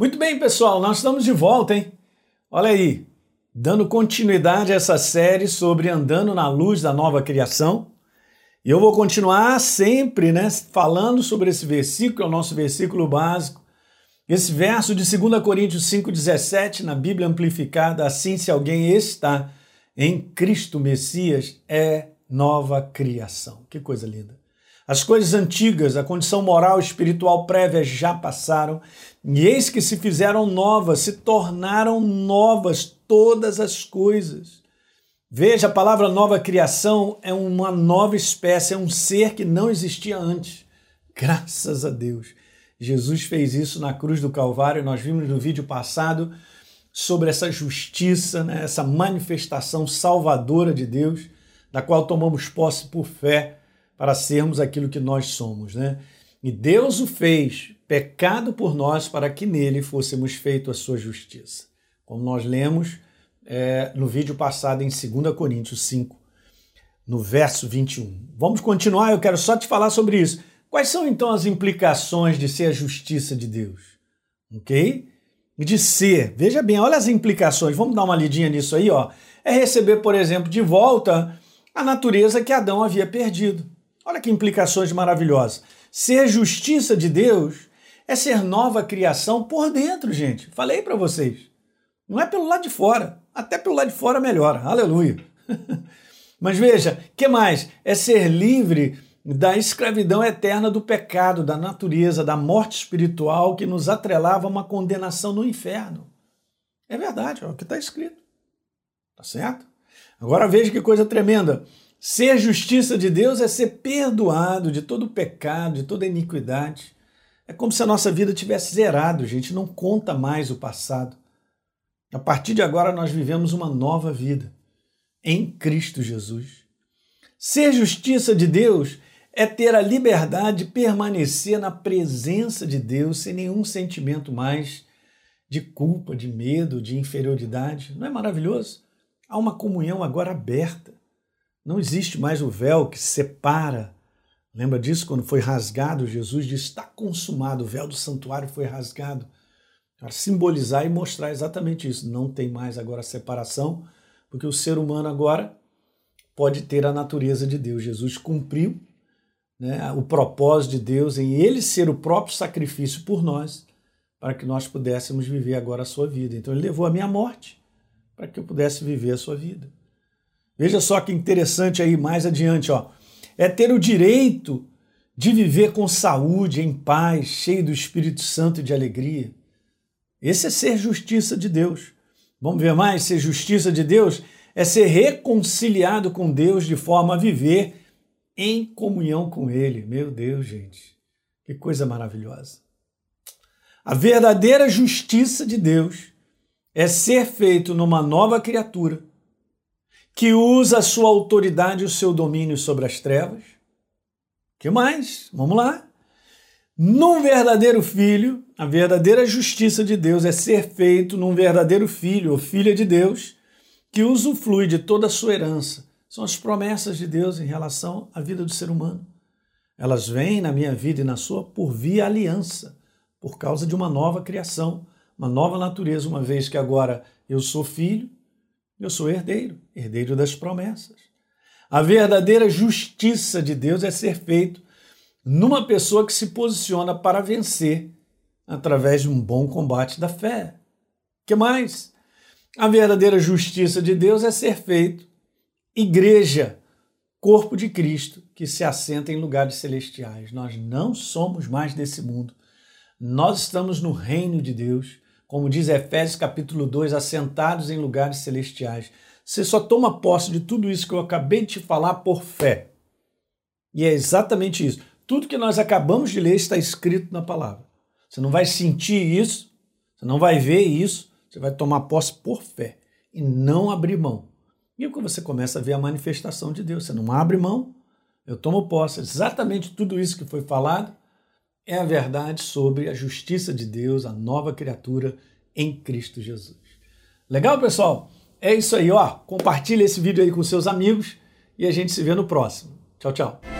Muito bem, pessoal, nós estamos de volta, hein? Olha aí, dando continuidade a essa série sobre andando na luz da nova criação. E eu vou continuar sempre, né, falando sobre esse versículo, é o nosso versículo básico. Esse verso de 2 Coríntios 5:17 na Bíblia amplificada, assim se alguém está em Cristo Messias é nova criação. Que coisa linda. As coisas antigas, a condição moral e espiritual prévia já passaram, e eis que se fizeram novas, se tornaram novas todas as coisas. Veja, a palavra nova criação é uma nova espécie, é um ser que não existia antes. Graças a Deus. Jesus fez isso na cruz do Calvário, nós vimos no vídeo passado sobre essa justiça, né, essa manifestação salvadora de Deus, da qual tomamos posse por fé para sermos aquilo que nós somos, né? E Deus o fez pecado por nós para que nele fôssemos feito a sua justiça. Como nós lemos é, no vídeo passado em 2 Coríntios 5, no verso 21. Vamos continuar, eu quero só te falar sobre isso. Quais são então as implicações de ser a justiça de Deus? Ok? De ser, veja bem, olha as implicações, vamos dar uma lidinha nisso aí, ó. É receber, por exemplo, de volta a natureza que Adão havia perdido. Olha que implicações maravilhosas. Ser justiça de Deus é ser nova criação por dentro, gente. Falei para vocês. Não é pelo lado de fora. Até pelo lado de fora melhora. Aleluia. Mas veja, que mais? É ser livre da escravidão eterna do pecado, da natureza, da morte espiritual que nos atrelava a uma condenação no inferno. É verdade, é o que está escrito. Tá certo? Agora veja que coisa tremenda. Ser justiça de Deus é ser perdoado de todo pecado, de toda iniquidade. É como se a nossa vida tivesse zerado, gente, não conta mais o passado. A partir de agora nós vivemos uma nova vida em Cristo Jesus. Ser justiça de Deus é ter a liberdade de permanecer na presença de Deus sem nenhum sentimento mais de culpa, de medo, de inferioridade. Não é maravilhoso? Há uma comunhão agora aberta. Não existe mais o véu que separa. Lembra disso quando foi rasgado? Jesus disse: está consumado, o véu do santuário foi rasgado. Para simbolizar e mostrar exatamente isso. Não tem mais agora separação, porque o ser humano agora pode ter a natureza de Deus. Jesus cumpriu né, o propósito de Deus em ele ser o próprio sacrifício por nós, para que nós pudéssemos viver agora a sua vida. Então ele levou a minha morte para que eu pudesse viver a sua vida. Veja só que interessante aí mais adiante, ó. É ter o direito de viver com saúde, em paz, cheio do Espírito Santo e de alegria. Esse é ser justiça de Deus. Vamos ver mais? Ser justiça de Deus é ser reconciliado com Deus de forma a viver em comunhão com Ele. Meu Deus, gente, que coisa maravilhosa. A verdadeira justiça de Deus é ser feito numa nova criatura que usa a sua autoridade e o seu domínio sobre as trevas. que mais? Vamos lá. Num verdadeiro filho, a verdadeira justiça de Deus é ser feito num verdadeiro filho ou filha de Deus que usufrui de toda a sua herança. São as promessas de Deus em relação à vida do ser humano. Elas vêm na minha vida e na sua por via aliança, por causa de uma nova criação, uma nova natureza, uma vez que agora eu sou filho, eu sou herdeiro, herdeiro das promessas. A verdadeira justiça de Deus é ser feito numa pessoa que se posiciona para vencer através de um bom combate da fé. Que mais? A verdadeira justiça de Deus é ser feito igreja, corpo de Cristo, que se assenta em lugares celestiais. Nós não somos mais desse mundo. Nós estamos no reino de Deus como diz Efésios capítulo 2, assentados em lugares celestiais. Você só toma posse de tudo isso que eu acabei de te falar por fé. E é exatamente isso. Tudo que nós acabamos de ler está escrito na palavra. Você não vai sentir isso, você não vai ver isso, você vai tomar posse por fé e não abrir mão. E aí você começa a ver a manifestação de Deus. Você não abre mão, eu tomo posse. Exatamente tudo isso que foi falado é a verdade sobre a justiça de Deus, a nova criatura em Cristo Jesus. Legal, pessoal? É isso aí, ó. Compartilhe esse vídeo aí com seus amigos e a gente se vê no próximo. Tchau, tchau.